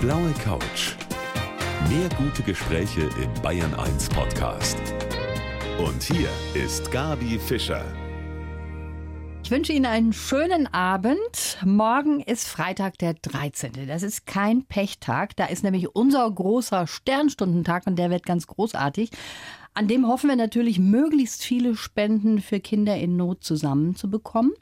blaue Couch. Mehr gute Gespräche im Bayern 1 Podcast. Und hier ist Gabi Fischer. Ich wünsche Ihnen einen schönen Abend. Morgen ist Freitag, der 13. Das ist kein Pechtag. Da ist nämlich unser großer Sternstundentag und der wird ganz großartig. An dem hoffen wir natürlich, möglichst viele Spenden für Kinder in Not zusammenzubekommen.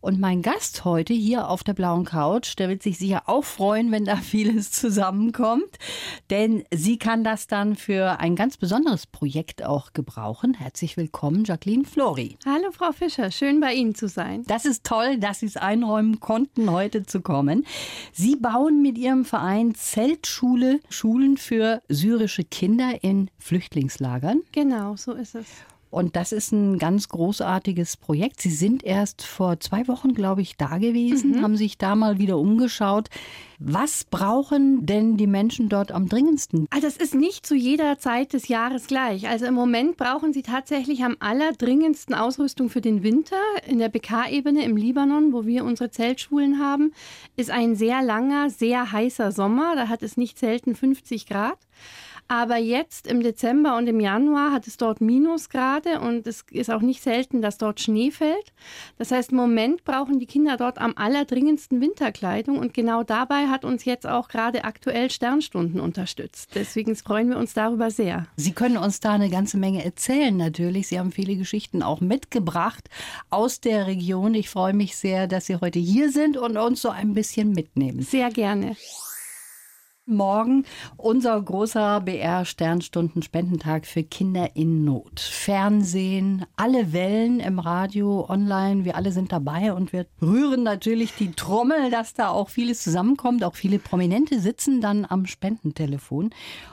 Und mein Gast heute hier auf der blauen Couch, der wird sich sicher auch freuen, wenn da vieles zusammenkommt. Denn sie kann das dann für ein ganz besonderes Projekt auch gebrauchen. Herzlich willkommen, Jacqueline Flori. Hallo, Frau Fischer. Schön bei Ihnen zu sein. Das ist toll, dass Sie es einräumen konnten, heute zu kommen. Sie bauen mit Ihrem Verein Zeltschule, Schulen für syrische Kinder in Flüchtlingslagern. Genau, so ist es. Und das ist ein ganz großartiges Projekt. Sie sind erst vor zwei Wochen, glaube ich, da gewesen, mhm. haben sich da mal wieder umgeschaut. Was brauchen denn die Menschen dort am dringendsten? Also es ist nicht zu jeder Zeit des Jahres gleich. Also im Moment brauchen sie tatsächlich am allerdringendsten Ausrüstung für den Winter. In der BK-Ebene im Libanon, wo wir unsere Zeltschulen haben, ist ein sehr langer, sehr heißer Sommer. Da hat es nicht selten 50 Grad. Aber jetzt im Dezember und im Januar hat es dort Minusgrade und es ist auch nicht selten, dass dort Schnee fällt. Das heißt, im Moment brauchen die Kinder dort am allerdringendsten Winterkleidung und genau dabei hat uns jetzt auch gerade aktuell Sternstunden unterstützt. Deswegen freuen wir uns darüber sehr. Sie können uns da eine ganze Menge erzählen natürlich. Sie haben viele Geschichten auch mitgebracht aus der Region. Ich freue mich sehr, dass Sie heute hier sind und uns so ein bisschen mitnehmen. Sehr gerne. Morgen unser großer BR-Sternstunden-Spendentag für Kinder in Not. Fernsehen, alle Wellen im Radio, online, wir alle sind dabei und wir rühren natürlich die Trommel, dass da auch vieles zusammenkommt. Auch viele Prominente sitzen dann am Spendentelefon.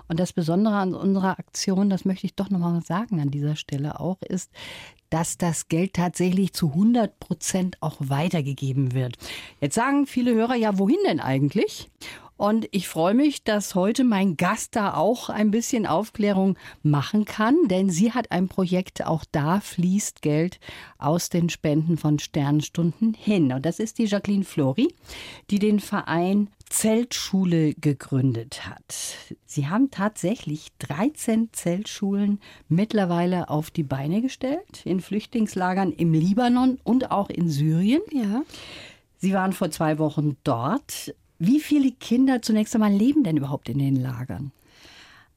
Und das Besondere an unserer Aktion, das möchte ich doch nochmal sagen an dieser Stelle auch, ist, dass das Geld tatsächlich zu 100 Prozent auch weitergegeben wird. Jetzt sagen viele Hörer, ja, wohin denn eigentlich? Und ich freue mich, dass heute mein Gast da auch ein bisschen Aufklärung machen kann, denn sie hat ein Projekt, auch da fließt Geld aus den Spenden von Sternstunden hin. Und das ist die Jacqueline Flori, die den Verein Zeltschule gegründet hat. Sie haben tatsächlich 13 Zeltschulen mittlerweile auf die Beine gestellt, in Flüchtlingslagern im Libanon und auch in Syrien. Ja. Sie waren vor zwei Wochen dort. Wie viele Kinder zunächst einmal leben denn überhaupt in den Lagern?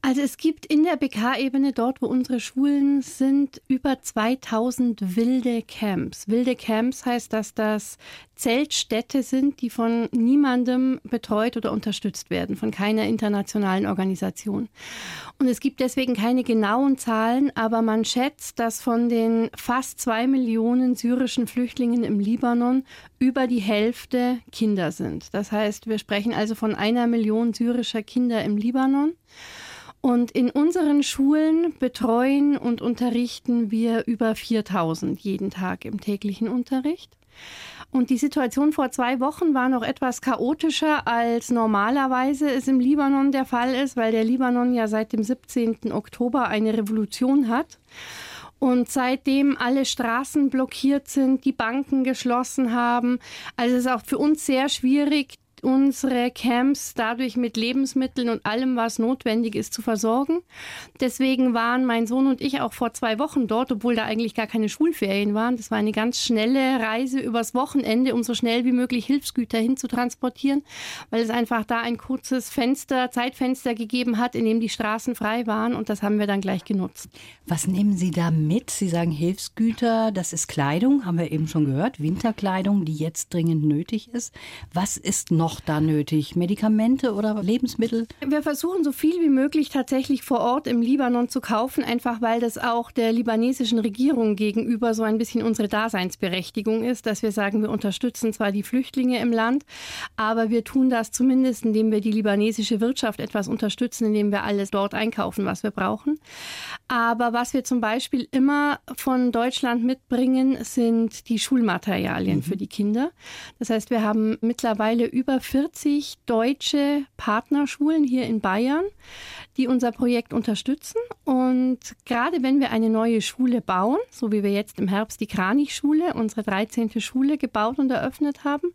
Also es gibt in der BK-Ebene, dort wo unsere Schulen sind, über 2000 wilde Camps. Wilde Camps heißt, dass das Zeltstädte sind, die von niemandem betreut oder unterstützt werden, von keiner internationalen Organisation. Und es gibt deswegen keine genauen Zahlen, aber man schätzt, dass von den fast zwei Millionen syrischen Flüchtlingen im Libanon über die Hälfte Kinder sind. Das heißt, wir sprechen also von einer Million syrischer Kinder im Libanon. Und in unseren Schulen betreuen und unterrichten wir über 4000 jeden Tag im täglichen Unterricht. Und die Situation vor zwei Wochen war noch etwas chaotischer, als normalerweise es im Libanon der Fall ist, weil der Libanon ja seit dem 17. Oktober eine Revolution hat. Und seitdem alle Straßen blockiert sind, die Banken geschlossen haben, also es ist auch für uns sehr schwierig, unsere Camps dadurch mit Lebensmitteln und allem, was notwendig ist, zu versorgen. Deswegen waren mein Sohn und ich auch vor zwei Wochen dort, obwohl da eigentlich gar keine Schulferien waren. Das war eine ganz schnelle Reise übers Wochenende, um so schnell wie möglich Hilfsgüter hinzutransportieren, weil es einfach da ein kurzes Fenster, Zeitfenster gegeben hat, in dem die Straßen frei waren und das haben wir dann gleich genutzt. Was nehmen Sie da mit? Sie sagen Hilfsgüter, das ist Kleidung, haben wir eben schon gehört, Winterkleidung, die jetzt dringend nötig ist. Was ist noch noch da nötig? Medikamente oder Lebensmittel? Wir versuchen so viel wie möglich tatsächlich vor Ort im Libanon zu kaufen, einfach weil das auch der libanesischen Regierung gegenüber so ein bisschen unsere Daseinsberechtigung ist, dass wir sagen, wir unterstützen zwar die Flüchtlinge im Land, aber wir tun das zumindest, indem wir die libanesische Wirtschaft etwas unterstützen, indem wir alles dort einkaufen, was wir brauchen. Aber was wir zum Beispiel immer von Deutschland mitbringen, sind die Schulmaterialien mhm. für die Kinder. Das heißt, wir haben mittlerweile über 40 deutsche Partnerschulen hier in Bayern, die unser Projekt unterstützen. Und gerade wenn wir eine neue Schule bauen, so wie wir jetzt im Herbst die Kranich-Schule, unsere 13. Schule gebaut und eröffnet haben,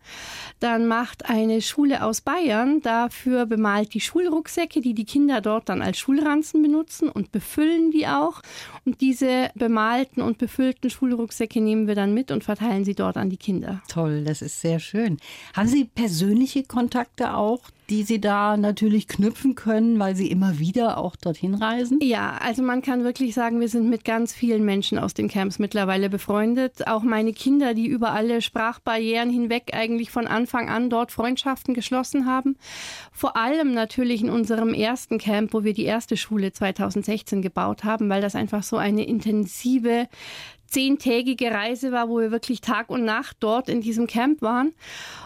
dann macht eine Schule aus Bayern dafür bemalt die Schulrucksäcke, die die Kinder dort dann als Schulranzen benutzen und befüllen die auch. Und diese bemalten und befüllten Schulrucksäcke nehmen wir dann mit und verteilen sie dort an die Kinder. Toll, das ist sehr schön. Haben Sie persönliche Kontakte auch die Sie da natürlich knüpfen können, weil Sie immer wieder auch dorthin reisen? Ja, also man kann wirklich sagen, wir sind mit ganz vielen Menschen aus den Camps mittlerweile befreundet. Auch meine Kinder, die über alle Sprachbarrieren hinweg eigentlich von Anfang an dort Freundschaften geschlossen haben. Vor allem natürlich in unserem ersten Camp, wo wir die erste Schule 2016 gebaut haben, weil das einfach so eine intensive zehntägige Reise war, wo wir wirklich Tag und Nacht dort in diesem Camp waren.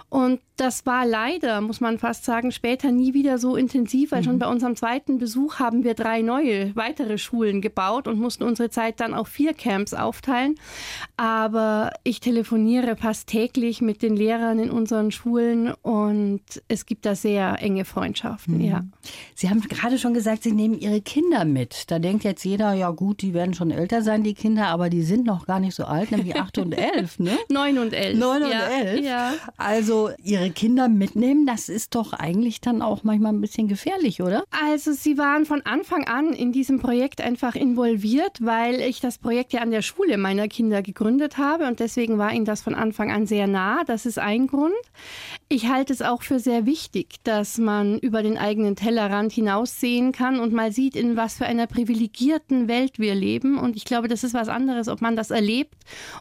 Und das war leider, muss man fast sagen, später nie wieder so intensiv, weil mhm. schon bei unserem zweiten Besuch haben wir drei neue, weitere Schulen gebaut und mussten unsere Zeit dann auf vier Camps aufteilen. Aber ich telefoniere fast täglich mit den Lehrern in unseren Schulen und es gibt da sehr enge Freundschaften, mhm. ja. Sie haben gerade schon gesagt, Sie nehmen Ihre Kinder mit. Da denkt jetzt jeder, ja gut, die werden schon älter sein, die Kinder, aber die sind noch gar nicht so alt, nämlich acht und elf, ne? Neun und elf. Neun und ja, elf. Ja. Also ihre Kinder mitnehmen, das ist doch eigentlich dann auch manchmal ein bisschen gefährlich, oder? Also sie waren von Anfang an in diesem Projekt einfach involviert, weil ich das Projekt ja an der Schule meiner Kinder gegründet habe und deswegen war ihnen das von Anfang an sehr nah. Das ist ein Grund. Ich halte es auch für sehr wichtig, dass man über den eigenen Tellerrand hinaussehen kann und mal sieht, in was für einer privilegierten Welt wir leben. Und ich glaube, das ist was anderes, ob man das erlebt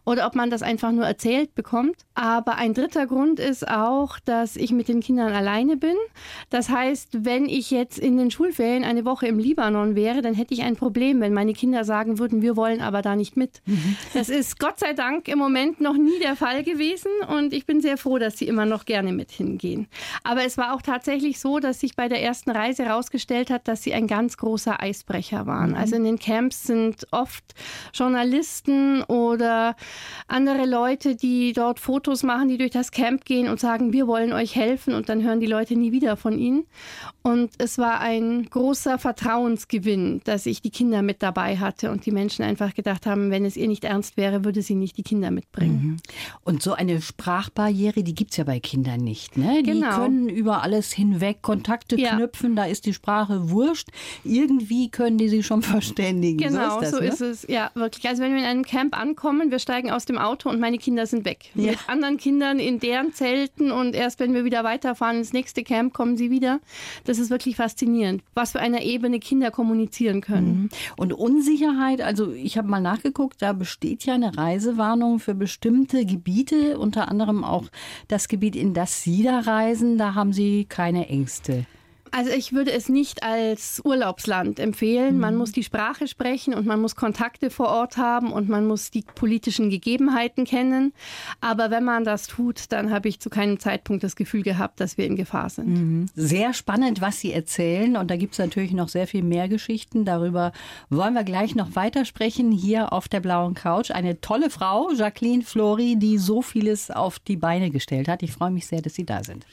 oder ob man das einfach nur erzählt bekommt. Aber ein dritter Grund ist auch, dass ich mit den Kindern alleine bin. Das heißt, wenn ich jetzt in den Schulferien eine Woche im Libanon wäre, dann hätte ich ein Problem, wenn meine Kinder sagen würden, wir wollen aber da nicht mit. Mhm. Das ist Gott sei Dank im Moment noch nie der Fall gewesen und ich bin sehr froh, dass sie immer noch gerne mit hingehen. Aber es war auch tatsächlich so, dass sich bei der ersten Reise herausgestellt hat, dass sie ein ganz großer Eisbrecher waren. Mhm. Also in den Camps sind oft Journalisten oder andere Leute, die dort Fotos machen, die durch das Camp gehen und sagen, wir wollen euch helfen und dann hören die Leute nie wieder von ihnen. Und es war ein großer Vertrauensgewinn, dass ich die Kinder mit dabei hatte und die Menschen einfach gedacht haben, wenn es ihr nicht ernst wäre, würde sie nicht die Kinder mitbringen. Mhm. Und so eine Sprachbarriere, die gibt es ja bei Kindern nicht. Ne? Die genau. können über alles hinweg Kontakte ja. knüpfen, da ist die Sprache wurscht. Irgendwie können die sich schon verständigen. Genau, so ist, das, so ne? ist es. Ja, wirklich. Also wenn wir in einem Camp ankommen, wir steigen aus dem Auto und meine Kinder sind weg. Ja. Mit anderen Kindern in deren Zelten und erst wenn wir wieder weiterfahren ins nächste Camp, kommen sie wieder. Das ist wirklich faszinierend, was für eine Ebene Kinder kommunizieren können. Mhm. Und Unsicherheit, also ich habe mal nachgeguckt, da besteht ja eine Reisewarnung für bestimmte Gebiete, unter anderem auch das Gebiet, in das Sie da reisen. Da haben Sie keine Ängste. Also ich würde es nicht als Urlaubsland empfehlen. Man mhm. muss die Sprache sprechen und man muss Kontakte vor Ort haben und man muss die politischen Gegebenheiten kennen. Aber wenn man das tut, dann habe ich zu keinem Zeitpunkt das Gefühl gehabt, dass wir in Gefahr sind. Mhm. Sehr spannend, was Sie erzählen. Und da gibt es natürlich noch sehr viel mehr Geschichten. Darüber wollen wir gleich noch weitersprechen hier auf der blauen Couch. Eine tolle Frau, Jacqueline Flori, die so vieles auf die Beine gestellt hat. Ich freue mich sehr, dass Sie da sind.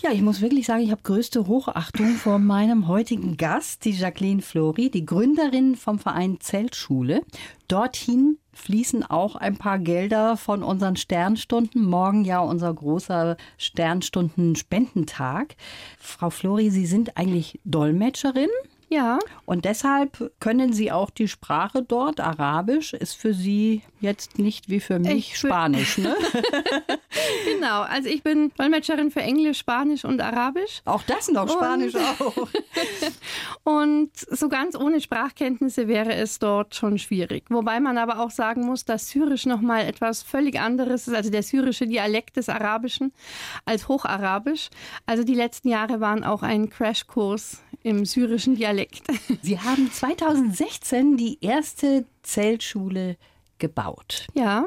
Ja, ich muss wirklich sagen, ich habe größte Hochachtung vor meinem heutigen Gast, die Jacqueline Flori, die Gründerin vom Verein Zeltschule. Dorthin fließen auch ein paar Gelder von unseren Sternstunden. Morgen ja unser großer Sternstunden-Spendentag. Frau Flori, Sie sind eigentlich Dolmetscherin. Ja. Und deshalb können Sie auch die Sprache dort, Arabisch, ist für Sie jetzt nicht wie für mich ich Spanisch, ne? genau, also ich bin Dolmetscherin für Englisch, Spanisch und Arabisch. Auch das noch, Spanisch und auch. und so ganz ohne Sprachkenntnisse wäre es dort schon schwierig. Wobei man aber auch sagen muss, dass Syrisch nochmal etwas völlig anderes ist, also der syrische Dialekt des Arabischen als Hocharabisch. Also die letzten Jahre waren auch ein Crashkurs im syrischen Dialekt. Sie haben 2016 die erste Zeltschule gebaut. Ja.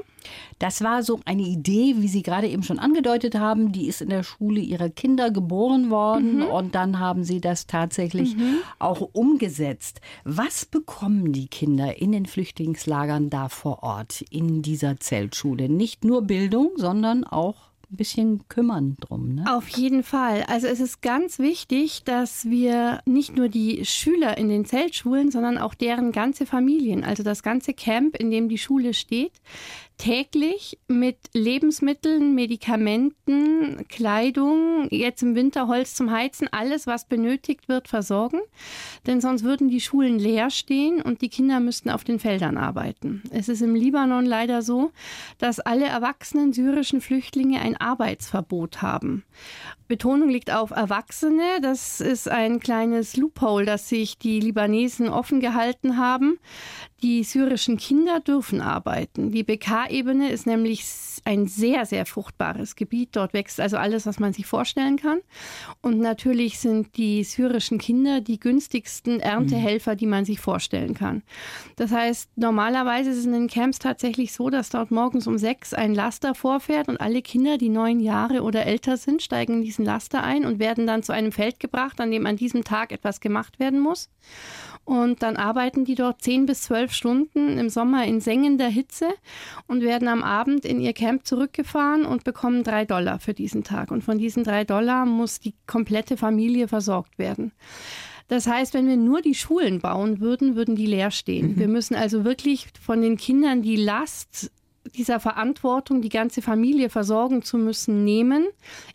Das war so eine Idee, wie Sie gerade eben schon angedeutet haben. Die ist in der Schule ihrer Kinder geboren worden mhm. und dann haben Sie das tatsächlich mhm. auch umgesetzt. Was bekommen die Kinder in den Flüchtlingslagern da vor Ort in dieser Zeltschule? Nicht nur Bildung, sondern auch ein bisschen kümmern drum. Ne? Auf jeden Fall. Also es ist ganz wichtig, dass wir nicht nur die Schüler in den Zeltschulen, sondern auch deren ganze Familien, also das ganze Camp, in dem die Schule steht, täglich mit Lebensmitteln, Medikamenten, Kleidung, jetzt im Winter Holz zum Heizen, alles, was benötigt wird, versorgen. Denn sonst würden die Schulen leer stehen und die Kinder müssten auf den Feldern arbeiten. Es ist im Libanon leider so, dass alle erwachsenen syrischen Flüchtlinge ein Arbeitsverbot haben. Betonung liegt auf Erwachsene. Das ist ein kleines Loophole, das sich die Libanesen offen gehalten haben. Die syrischen Kinder dürfen arbeiten. Die BK-Ebene ist nämlich ein sehr, sehr fruchtbares Gebiet. Dort wächst also alles, was man sich vorstellen kann. Und natürlich sind die syrischen Kinder die günstigsten Erntehelfer, die man sich vorstellen kann. Das heißt, normalerweise ist es in den Camps tatsächlich so, dass dort morgens um sechs ein Laster vorfährt und alle Kinder, die neun Jahre oder älter sind, steigen in diesen Laster ein und werden dann zu einem Feld gebracht, an dem an diesem Tag etwas gemacht werden muss. Und dann arbeiten die dort zehn bis zwölf Stunden im Sommer in sengender Hitze und werden am Abend in ihr Camp zurückgefahren und bekommen drei Dollar für diesen Tag. Und von diesen drei Dollar muss die komplette Familie versorgt werden. Das heißt, wenn wir nur die Schulen bauen würden, würden die leer stehen. Mhm. Wir müssen also wirklich von den Kindern die Last dieser Verantwortung, die ganze Familie versorgen zu müssen, nehmen,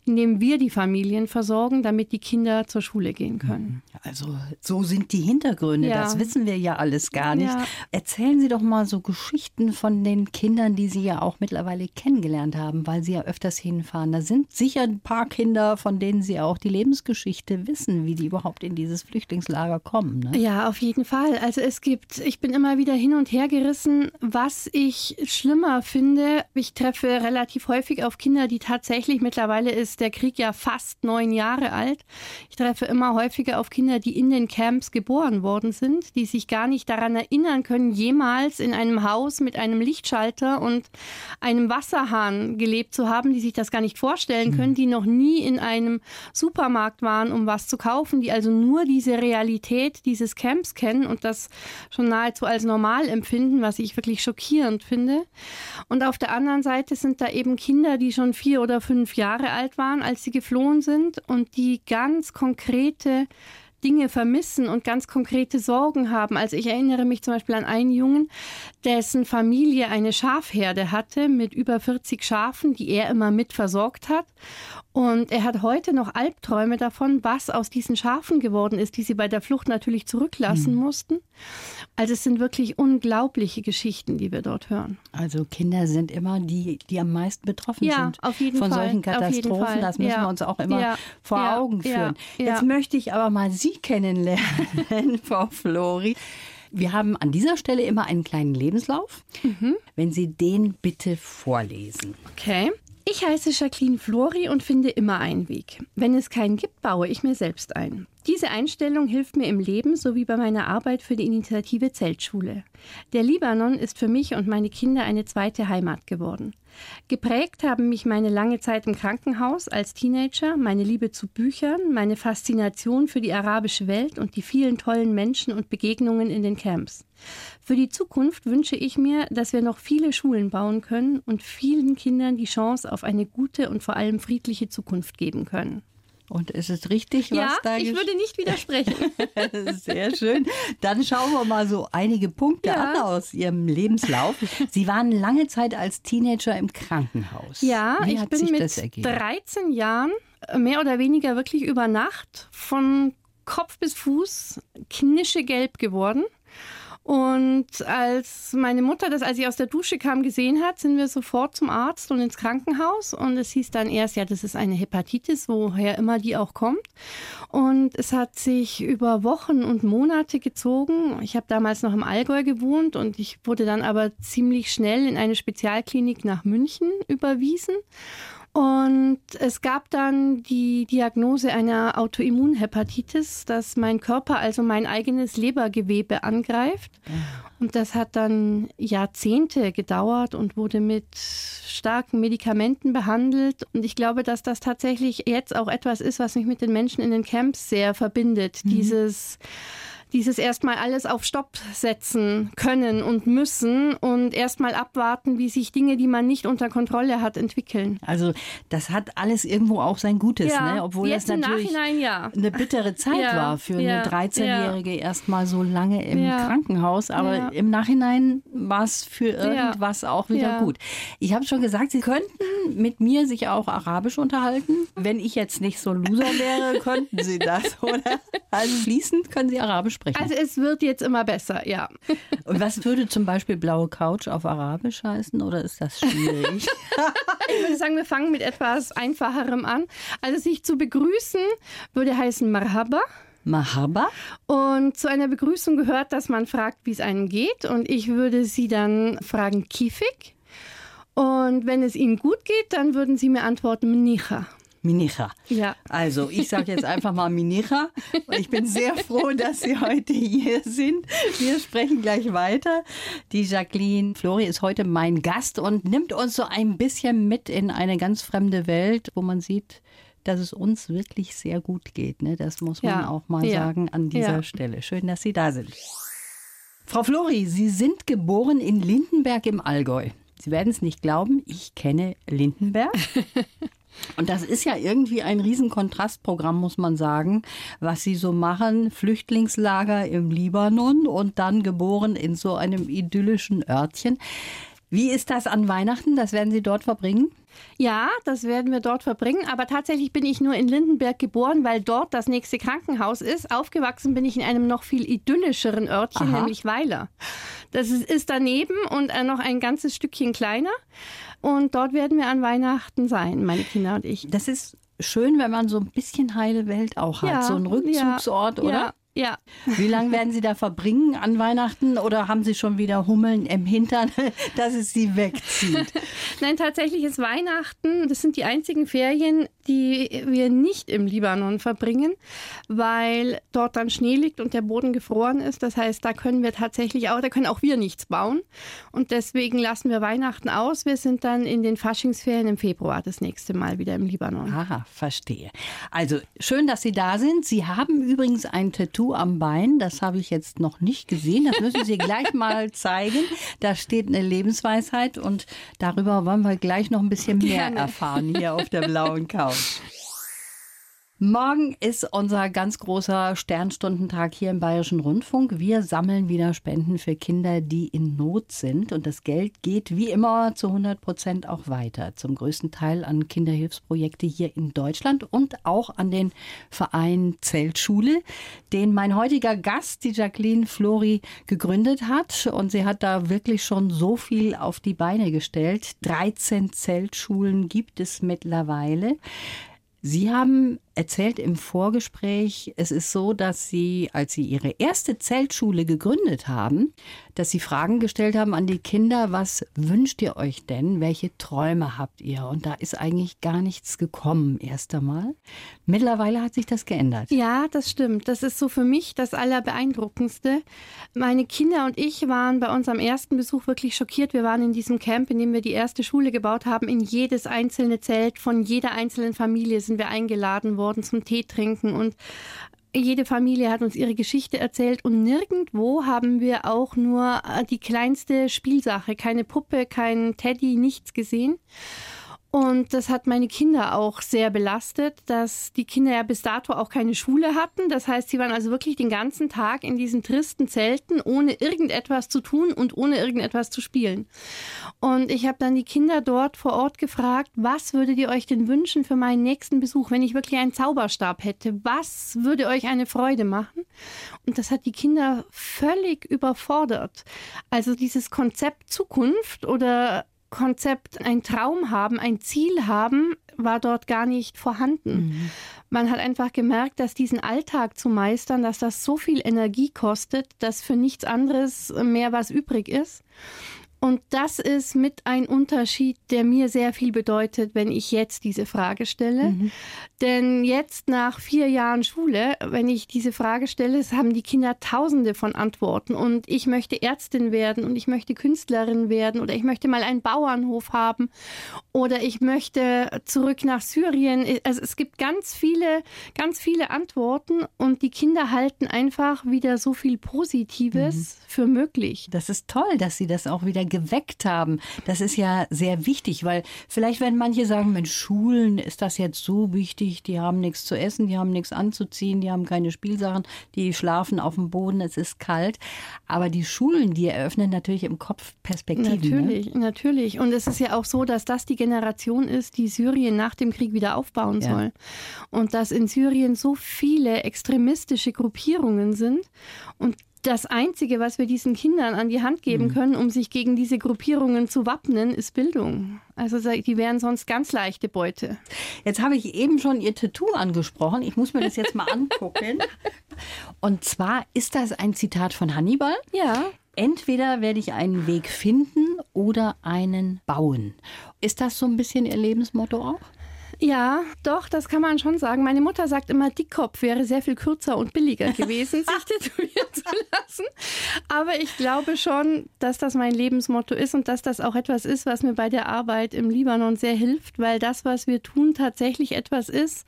indem wir die Familien versorgen, damit die Kinder zur Schule gehen können. Also so sind die Hintergründe, ja. das wissen wir ja alles gar nicht. Ja. Erzählen Sie doch mal so Geschichten von den Kindern, die Sie ja auch mittlerweile kennengelernt haben, weil Sie ja öfters hinfahren. Da sind sicher ein paar Kinder, von denen Sie auch die Lebensgeschichte wissen, wie die überhaupt in dieses Flüchtlingslager kommen. Ne? Ja, auf jeden Fall. Also es gibt, ich bin immer wieder hin und her gerissen, was ich schlimmer finde, ich treffe relativ häufig auf Kinder, die tatsächlich, mittlerweile ist der Krieg ja fast neun Jahre alt. Ich treffe immer häufiger auf Kinder, die in den Camps geboren worden sind, die sich gar nicht daran erinnern können, jemals in einem Haus mit einem Lichtschalter und einem Wasserhahn gelebt zu haben, die sich das gar nicht vorstellen können, mhm. die noch nie in einem Supermarkt waren, um was zu kaufen, die also nur diese Realität dieses Camps kennen und das schon nahezu als normal empfinden, was ich wirklich schockierend finde. Und auf der anderen Seite sind da eben Kinder, die schon vier oder fünf Jahre alt waren, als sie geflohen sind und die ganz konkrete Dinge vermissen und ganz konkrete Sorgen haben. Also ich erinnere mich zum Beispiel an einen Jungen, dessen Familie eine Schafherde hatte mit über 40 Schafen, die er immer mit versorgt hat. Und er hat heute noch Albträume davon, was aus diesen Schafen geworden ist, die sie bei der Flucht natürlich zurücklassen mhm. mussten. Also es sind wirklich unglaubliche Geschichten, die wir dort hören. Also Kinder sind immer die, die am meisten betroffen ja, sind auf jeden von Fall, solchen Katastrophen. Das müssen ja, wir uns auch immer ja, vor Augen führen. Jetzt möchte ich aber mal Sie kennenlernen, Frau Flori. Wir haben an dieser Stelle immer einen kleinen Lebenslauf. Mhm. Wenn Sie den bitte vorlesen. Okay. Ich heiße Jacqueline Flori und finde immer einen Weg. Wenn es keinen gibt, baue ich mir selbst ein. Diese Einstellung hilft mir im Leben sowie bei meiner Arbeit für die Initiative Zeltschule. Der Libanon ist für mich und meine Kinder eine zweite Heimat geworden. Geprägt haben mich meine lange Zeit im Krankenhaus als Teenager, meine Liebe zu Büchern, meine Faszination für die arabische Welt und die vielen tollen Menschen und Begegnungen in den Camps. Für die Zukunft wünsche ich mir, dass wir noch viele Schulen bauen können und vielen Kindern die Chance auf eine gute und vor allem friedliche Zukunft geben können. Und ist es richtig, was ja, da ich würde nicht widersprechen. Sehr schön. Dann schauen wir mal so einige Punkte ja. an aus Ihrem Lebenslauf. Sie waren lange Zeit als Teenager im Krankenhaus. Ja, Wie ich bin mit 13 Jahren mehr oder weniger wirklich über Nacht von Kopf bis Fuß knischegelb geworden. Und als meine Mutter das, als sie aus der Dusche kam, gesehen hat, sind wir sofort zum Arzt und ins Krankenhaus. Und es hieß dann erst, ja, das ist eine Hepatitis, woher immer die auch kommt. Und es hat sich über Wochen und Monate gezogen. Ich habe damals noch im Allgäu gewohnt und ich wurde dann aber ziemlich schnell in eine Spezialklinik nach München überwiesen. Und es gab dann die Diagnose einer Autoimmunhepatitis, dass mein Körper also mein eigenes Lebergewebe angreift. Und das hat dann Jahrzehnte gedauert und wurde mit starken Medikamenten behandelt. Und ich glaube, dass das tatsächlich jetzt auch etwas ist, was mich mit den Menschen in den Camps sehr verbindet. Mhm. Dieses dieses erstmal alles auf Stopp setzen können und müssen und erstmal abwarten, wie sich Dinge, die man nicht unter Kontrolle hat, entwickeln. Also das hat alles irgendwo auch sein Gutes, ja, ne? obwohl das natürlich ja. eine bittere Zeit ja, war für eine 13-Jährige erstmal so lange im Krankenhaus. Aber im Nachhinein war es für irgendwas auch wieder gut. Ich habe schon gesagt, Sie könnten mit mir sich auch Arabisch unterhalten. Wenn ich jetzt nicht so ein Loser wäre, könnten Sie das, oder? Also fließend können Sie Arabisch sprechen. Also es wird jetzt immer besser, ja. Und was würde zum Beispiel blaue Couch auf Arabisch heißen oder ist das schwierig? ich würde sagen, wir fangen mit etwas Einfacherem an. Also sich zu begrüßen würde heißen Marhaba. Mahaba. Und zu einer Begrüßung gehört, dass man fragt, wie es einem geht. Und ich würde sie dann fragen, Kifik. Und wenn es ihnen gut geht, dann würden sie mir antworten, Mnicha. Minicha. Ja. Also, ich sage jetzt einfach mal Minicha. Ich bin sehr froh, dass Sie heute hier sind. Wir sprechen gleich weiter. Die Jacqueline Flori ist heute mein Gast und nimmt uns so ein bisschen mit in eine ganz fremde Welt, wo man sieht, dass es uns wirklich sehr gut geht. Ne? Das muss man ja. auch mal ja. sagen an dieser ja. Stelle. Schön, dass Sie da sind. Frau Flori, Sie sind geboren in Lindenberg im Allgäu. Sie werden es nicht glauben, ich kenne Lindenberg. Und das ist ja irgendwie ein Riesenkontrastprogramm, muss man sagen, was sie so machen. Flüchtlingslager im Libanon und dann geboren in so einem idyllischen Örtchen. Wie ist das an Weihnachten? Das werden Sie dort verbringen? Ja, das werden wir dort verbringen. Aber tatsächlich bin ich nur in Lindenberg geboren, weil dort das nächste Krankenhaus ist. Aufgewachsen bin ich in einem noch viel idyllischeren Örtchen, Aha. nämlich Weiler. Das ist, ist daneben und äh, noch ein ganzes Stückchen kleiner. Und dort werden wir an Weihnachten sein, meine Kinder und ich. Das ist schön, wenn man so ein bisschen heile Welt auch hat. Ja, so ein Rückzugsort, ja, oder? Ja. Ja. Wie lange werden Sie da verbringen an Weihnachten oder haben Sie schon wieder Hummeln im Hintern, dass es Sie wegzieht? Nein, tatsächlich ist Weihnachten, das sind die einzigen Ferien, die wir nicht im Libanon verbringen, weil dort dann Schnee liegt und der Boden gefroren ist. Das heißt, da können wir tatsächlich auch, da können auch wir nichts bauen. Und deswegen lassen wir Weihnachten aus. Wir sind dann in den Faschingsferien im Februar das nächste Mal wieder im Libanon. Aha, verstehe. Also schön, dass Sie da sind. Sie haben übrigens ein Tattoo am Bein. Das habe ich jetzt noch nicht gesehen. Das müssen Sie gleich mal zeigen. Da steht eine Lebensweisheit und darüber wollen wir gleich noch ein bisschen mehr Gerne. erfahren hier auf der blauen Couch. one. Morgen ist unser ganz großer Sternstundentag hier im Bayerischen Rundfunk. Wir sammeln wieder Spenden für Kinder, die in Not sind. Und das Geld geht wie immer zu 100 Prozent auch weiter. Zum größten Teil an Kinderhilfsprojekte hier in Deutschland und auch an den Verein Zeltschule, den mein heutiger Gast, die Jacqueline Flori, gegründet hat. Und sie hat da wirklich schon so viel auf die Beine gestellt. 13 Zeltschulen gibt es mittlerweile. Sie haben erzählt im Vorgespräch, es ist so, dass Sie, als Sie Ihre erste Zeltschule gegründet haben, dass Sie Fragen gestellt haben an die Kinder, was wünscht ihr euch denn? Welche Träume habt ihr? Und da ist eigentlich gar nichts gekommen, erst einmal. Mittlerweile hat sich das geändert. Ja, das stimmt. Das ist so für mich das Allerbeeindruckendste. Meine Kinder und ich waren bei unserem ersten Besuch wirklich schockiert. Wir waren in diesem Camp, in dem wir die erste Schule gebaut haben. In jedes einzelne Zelt von jeder einzelnen Familie sind wir eingeladen worden worden zum Tee trinken und jede Familie hat uns ihre Geschichte erzählt und nirgendwo haben wir auch nur äh, die kleinste Spielsache, keine Puppe, kein Teddy, nichts gesehen. Und das hat meine Kinder auch sehr belastet, dass die Kinder ja bis dato auch keine Schule hatten. Das heißt, sie waren also wirklich den ganzen Tag in diesen tristen Zelten, ohne irgendetwas zu tun und ohne irgendetwas zu spielen. Und ich habe dann die Kinder dort vor Ort gefragt, was würdet ihr euch denn wünschen für meinen nächsten Besuch, wenn ich wirklich einen Zauberstab hätte? Was würde euch eine Freude machen? Und das hat die Kinder völlig überfordert. Also dieses Konzept Zukunft oder Konzept, ein Traum haben, ein Ziel haben, war dort gar nicht vorhanden. Mhm. Man hat einfach gemerkt, dass diesen Alltag zu meistern, dass das so viel Energie kostet, dass für nichts anderes mehr was übrig ist. Und das ist mit ein Unterschied, der mir sehr viel bedeutet, wenn ich jetzt diese Frage stelle. Mhm. Denn jetzt nach vier Jahren Schule, wenn ich diese Frage stelle, haben die Kinder tausende von Antworten. Und ich möchte Ärztin werden und ich möchte Künstlerin werden oder ich möchte mal einen Bauernhof haben oder ich möchte zurück nach Syrien. Also es gibt ganz viele, ganz viele Antworten und die Kinder halten einfach wieder so viel Positives mhm. für möglich. Das ist toll, dass sie das auch wieder geweckt haben. Das ist ja sehr wichtig, weil vielleicht werden manche sagen, Mensch, Schulen, ist das jetzt so wichtig? Die haben nichts zu essen, die haben nichts anzuziehen, die haben keine Spielsachen, die schlafen auf dem Boden, es ist kalt. Aber die Schulen, die eröffnen natürlich im Kopf Perspektiven. Ne? Natürlich, ne? natürlich. Und es ist ja auch so, dass das die Generation ist, die Syrien nach dem Krieg wieder aufbauen ja. soll. Und dass in Syrien so viele extremistische Gruppierungen sind und das Einzige, was wir diesen Kindern an die Hand geben mhm. können, um sich gegen diese Gruppierungen zu wappnen, ist Bildung. Also die wären sonst ganz leichte Beute. Jetzt habe ich eben schon Ihr Tattoo angesprochen. Ich muss mir das jetzt mal angucken. Und zwar ist das ein Zitat von Hannibal. Ja. Entweder werde ich einen Weg finden oder einen bauen. Ist das so ein bisschen Ihr Lebensmotto auch? Ja, doch, das kann man schon sagen. Meine Mutter sagt immer, Dickkopf wäre sehr viel kürzer und billiger gewesen, sich tätowieren zu lassen. Aber ich glaube schon, dass das mein Lebensmotto ist und dass das auch etwas ist, was mir bei der Arbeit im Libanon sehr hilft, weil das, was wir tun, tatsächlich etwas ist,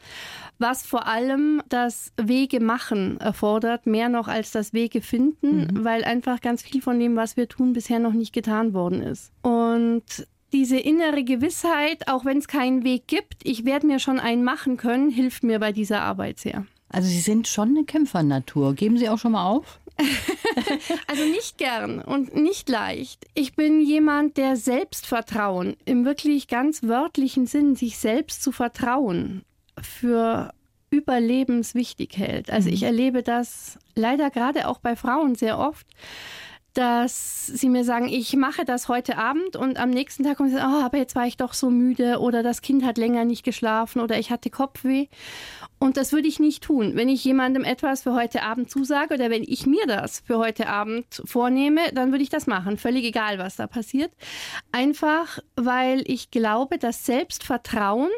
was vor allem das Wege machen erfordert, mehr noch als das Wege finden, mhm. weil einfach ganz viel von dem, was wir tun, bisher noch nicht getan worden ist. Und diese innere Gewissheit, auch wenn es keinen Weg gibt, ich werde mir schon einen machen können, hilft mir bei dieser Arbeit sehr. Also Sie sind schon eine Kämpfernatur. Geben Sie auch schon mal auf? also nicht gern und nicht leicht. Ich bin jemand, der Selbstvertrauen im wirklich ganz wörtlichen Sinn, sich selbst zu vertrauen, für überlebenswichtig hält. Also mhm. ich erlebe das leider gerade auch bei Frauen sehr oft dass sie mir sagen, ich mache das heute Abend und am nächsten Tag kommen sie, oh, aber jetzt war ich doch so müde oder das Kind hat länger nicht geschlafen oder ich hatte Kopfweh. Und das würde ich nicht tun. Wenn ich jemandem etwas für heute Abend zusage oder wenn ich mir das für heute Abend vornehme, dann würde ich das machen. Völlig egal, was da passiert. Einfach, weil ich glaube, dass Selbstvertrauen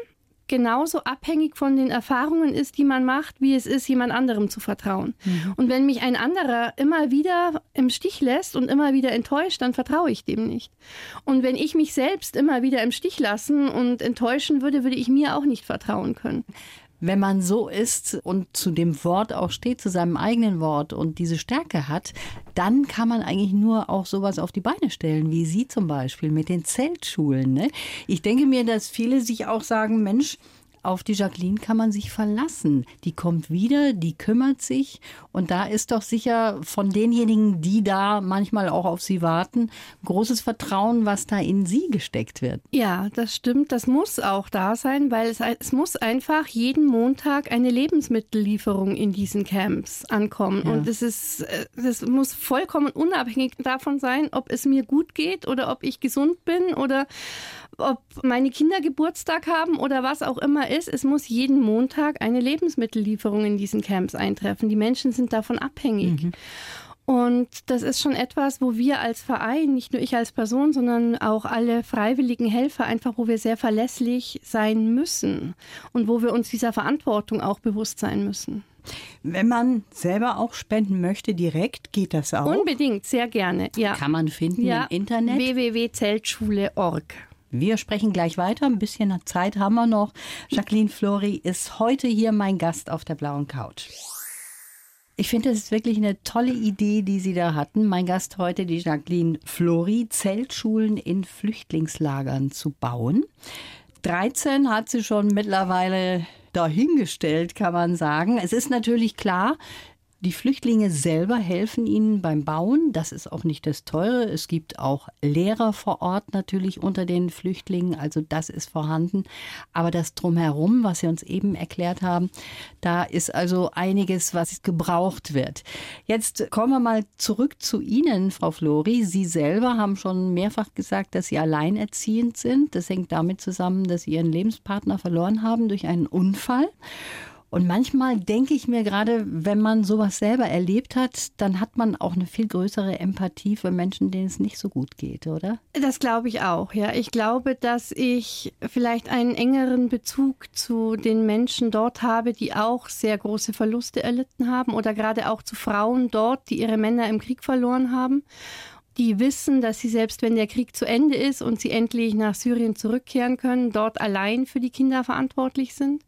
genauso abhängig von den Erfahrungen ist, die man macht, wie es ist, jemand anderem zu vertrauen. Mhm. Und wenn mich ein anderer immer wieder im Stich lässt und immer wieder enttäuscht, dann vertraue ich dem nicht. Und wenn ich mich selbst immer wieder im Stich lassen und enttäuschen würde, würde ich mir auch nicht vertrauen können wenn man so ist und zu dem Wort auch steht, zu seinem eigenen Wort und diese Stärke hat, dann kann man eigentlich nur auch sowas auf die Beine stellen, wie Sie zum Beispiel mit den Zeltschulen. Ne? Ich denke mir, dass viele sich auch sagen, Mensch, auf die Jacqueline kann man sich verlassen. Die kommt wieder, die kümmert sich und da ist doch sicher von denjenigen, die da manchmal auch auf sie warten, großes Vertrauen, was da in sie gesteckt wird. Ja, das stimmt. Das muss auch da sein, weil es, es muss einfach jeden Montag eine Lebensmittellieferung in diesen Camps ankommen. Ja. Und es ist, das muss vollkommen unabhängig davon sein, ob es mir gut geht oder ob ich gesund bin oder ob meine Kinder Geburtstag haben oder was auch immer ist, es muss jeden Montag eine Lebensmittellieferung in diesen Camps eintreffen. Die Menschen sind davon abhängig. Mhm. Und das ist schon etwas, wo wir als Verein, nicht nur ich als Person, sondern auch alle freiwilligen Helfer, einfach wo wir sehr verlässlich sein müssen und wo wir uns dieser Verantwortung auch bewusst sein müssen. Wenn man selber auch spenden möchte, direkt geht das auch? Unbedingt, sehr gerne. Ja. Kann man finden ja. im Internet? www.zeltschule.org. Wir sprechen gleich weiter. Ein bisschen Zeit haben wir noch. Jacqueline Flori ist heute hier mein Gast auf der blauen Couch. Ich finde, es ist wirklich eine tolle Idee, die Sie da hatten. Mein Gast heute, die Jacqueline Flori, Zeltschulen in Flüchtlingslagern zu bauen. 13 hat sie schon mittlerweile dahingestellt, kann man sagen. Es ist natürlich klar, die Flüchtlinge selber helfen ihnen beim Bauen. Das ist auch nicht das Teure. Es gibt auch Lehrer vor Ort natürlich unter den Flüchtlingen. Also das ist vorhanden. Aber das drumherum, was Sie uns eben erklärt haben, da ist also einiges, was gebraucht wird. Jetzt kommen wir mal zurück zu Ihnen, Frau Flori. Sie selber haben schon mehrfach gesagt, dass Sie alleinerziehend sind. Das hängt damit zusammen, dass Sie Ihren Lebenspartner verloren haben durch einen Unfall. Und manchmal denke ich mir gerade, wenn man sowas selber erlebt hat, dann hat man auch eine viel größere Empathie für Menschen, denen es nicht so gut geht, oder? Das glaube ich auch, ja. Ich glaube, dass ich vielleicht einen engeren Bezug zu den Menschen dort habe, die auch sehr große Verluste erlitten haben oder gerade auch zu Frauen dort, die ihre Männer im Krieg verloren haben die wissen, dass sie selbst wenn der Krieg zu Ende ist und sie endlich nach Syrien zurückkehren können, dort allein für die Kinder verantwortlich sind.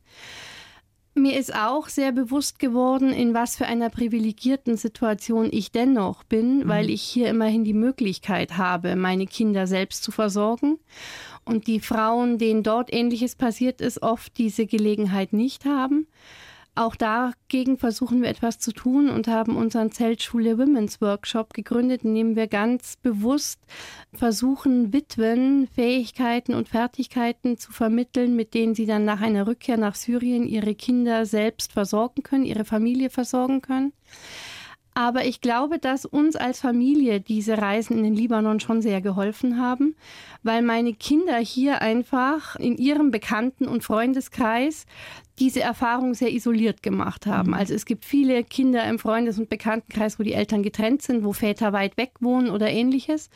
Mir ist auch sehr bewusst geworden, in was für einer privilegierten Situation ich dennoch bin, mhm. weil ich hier immerhin die Möglichkeit habe, meine Kinder selbst zu versorgen. Und die Frauen, denen dort Ähnliches passiert ist, oft diese Gelegenheit nicht haben. Auch dagegen versuchen wir etwas zu tun und haben unseren Zeltschule Women's Workshop gegründet, in dem wir ganz bewusst versuchen, Witwen Fähigkeiten und Fertigkeiten zu vermitteln, mit denen sie dann nach einer Rückkehr nach Syrien ihre Kinder selbst versorgen können, ihre Familie versorgen können. Aber ich glaube, dass uns als Familie diese Reisen in den Libanon schon sehr geholfen haben, weil meine Kinder hier einfach in ihrem Bekannten- und Freundeskreis diese Erfahrung sehr isoliert gemacht haben. Mhm. Also es gibt viele Kinder im Freundes- und Bekanntenkreis, wo die Eltern getrennt sind, wo Väter weit weg wohnen oder ähnliches.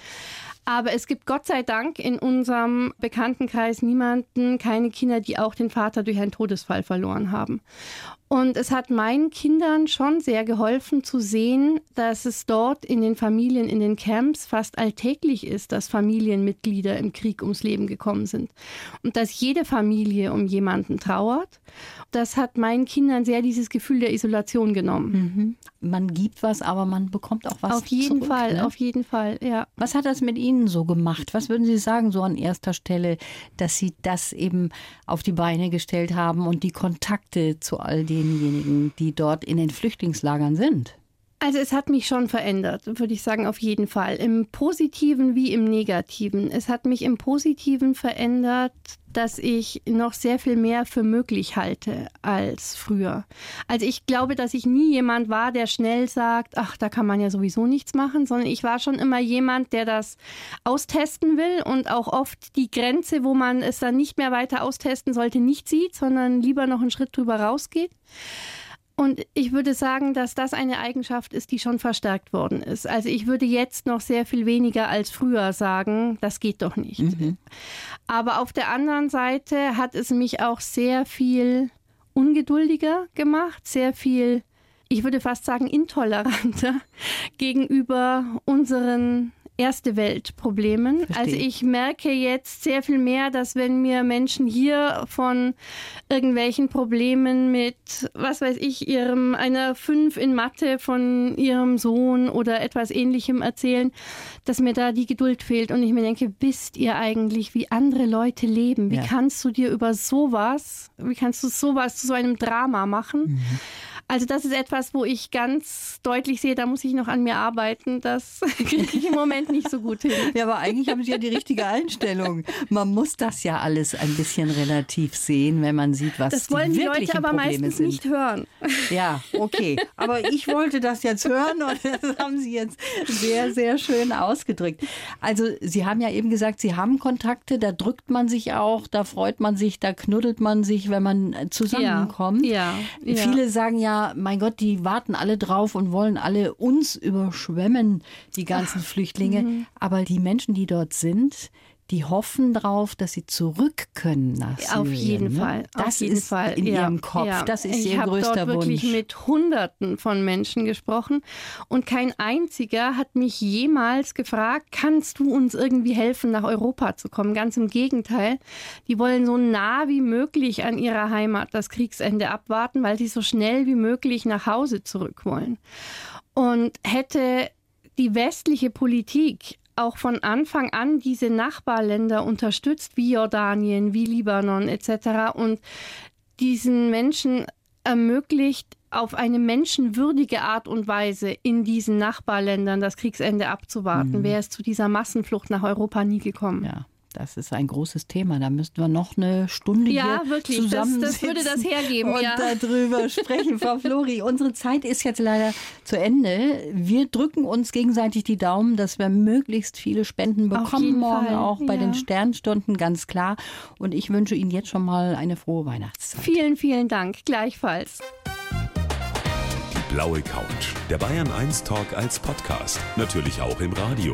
Aber es gibt Gott sei Dank in unserem Bekanntenkreis niemanden, keine Kinder, die auch den Vater durch einen Todesfall verloren haben. Und es hat meinen Kindern schon sehr geholfen zu sehen, dass es dort in den Familien, in den Camps fast alltäglich ist, dass Familienmitglieder im Krieg ums Leben gekommen sind. Und dass jede Familie um jemanden trauert. Das hat meinen Kindern sehr dieses Gefühl der Isolation genommen. Mhm. Man gibt was, aber man bekommt auch was. Auf jeden zurück, Fall, ne? auf jeden Fall, ja. Was hat das mit Ihnen so gemacht? Was würden Sie sagen, so an erster Stelle, dass Sie das eben auf die Beine gestellt haben und die Kontakte zu all den denjenigen, die dort in den Flüchtlingslagern sind? Also es hat mich schon verändert, würde ich sagen, auf jeden Fall. Im positiven wie im negativen. Es hat mich im positiven verändert, dass ich noch sehr viel mehr für möglich halte als früher. Also ich glaube, dass ich nie jemand war, der schnell sagt, ach, da kann man ja sowieso nichts machen, sondern ich war schon immer jemand, der das austesten will und auch oft die Grenze, wo man es dann nicht mehr weiter austesten sollte, nicht sieht, sondern lieber noch einen Schritt drüber rausgeht. Und ich würde sagen, dass das eine Eigenschaft ist, die schon verstärkt worden ist. Also ich würde jetzt noch sehr viel weniger als früher sagen, das geht doch nicht. Mhm. Aber auf der anderen Seite hat es mich auch sehr viel ungeduldiger gemacht, sehr viel, ich würde fast sagen, intoleranter gegenüber unseren erste Weltproblemen. Verstehe. Also ich merke jetzt sehr viel mehr, dass wenn mir Menschen hier von irgendwelchen Problemen mit, was weiß ich, ihrem einer fünf in Mathe von ihrem Sohn oder etwas ähnlichem erzählen, dass mir da die Geduld fehlt und ich mir denke, wisst ihr eigentlich, wie andere Leute leben? Wie ja. kannst du dir über sowas, wie kannst du sowas zu so einem Drama machen? Mhm. Also das ist etwas, wo ich ganz deutlich sehe, da muss ich noch an mir arbeiten. Das kriege ich im Moment nicht so gut hin. Ja, aber eigentlich haben Sie ja die richtige Einstellung. Man muss das ja alles ein bisschen relativ sehen, wenn man sieht, was das wollen die, die Leute aber Probleme meistens sind. nicht hören. Ja, okay. Aber ich wollte das jetzt hören und das haben Sie jetzt sehr, sehr schön ausgedrückt. Also Sie haben ja eben gesagt, Sie haben Kontakte, da drückt man sich auch, da freut man sich, da knuddelt man sich, wenn man zusammenkommt. Ja, ja, Viele sagen ja, mein Gott, die warten alle drauf und wollen alle uns überschwemmen, die ganzen Ach, Flüchtlinge. Mhm. Aber die Menschen, die dort sind, die hoffen darauf, dass sie zurück können nach Syrien. Auf jeden ne? Fall. Das auf jeden ist Fall. in ja. ihrem Kopf. Ja. Das ist ich ihr größter dort Wunsch. Ich habe wirklich mit Hunderten von Menschen gesprochen und kein einziger hat mich jemals gefragt, kannst du uns irgendwie helfen, nach Europa zu kommen? Ganz im Gegenteil. Die wollen so nah wie möglich an ihrer Heimat das Kriegsende abwarten, weil sie so schnell wie möglich nach Hause zurück wollen. Und hätte die westliche Politik auch von Anfang an diese Nachbarländer unterstützt, wie Jordanien, wie Libanon etc. und diesen Menschen ermöglicht, auf eine menschenwürdige Art und Weise in diesen Nachbarländern das Kriegsende abzuwarten, mhm. wäre es zu dieser Massenflucht nach Europa nie gekommen. Ja. Das ist ein großes Thema. Da müssten wir noch eine Stunde ja, hier wirklich. zusammen Das, das würde das hergeben. und ja. darüber sprechen. Frau Flori, unsere Zeit ist jetzt leider zu Ende. Wir drücken uns gegenseitig die Daumen, dass wir möglichst viele Spenden bekommen morgen Fall, auch bei ja. den Sternstunden, ganz klar. Und ich wünsche Ihnen jetzt schon mal eine frohe Weihnachtszeit. Vielen, vielen Dank. Gleichfalls. Die blaue Couch. Der Bayern 1 Talk als Podcast. Natürlich auch im Radio.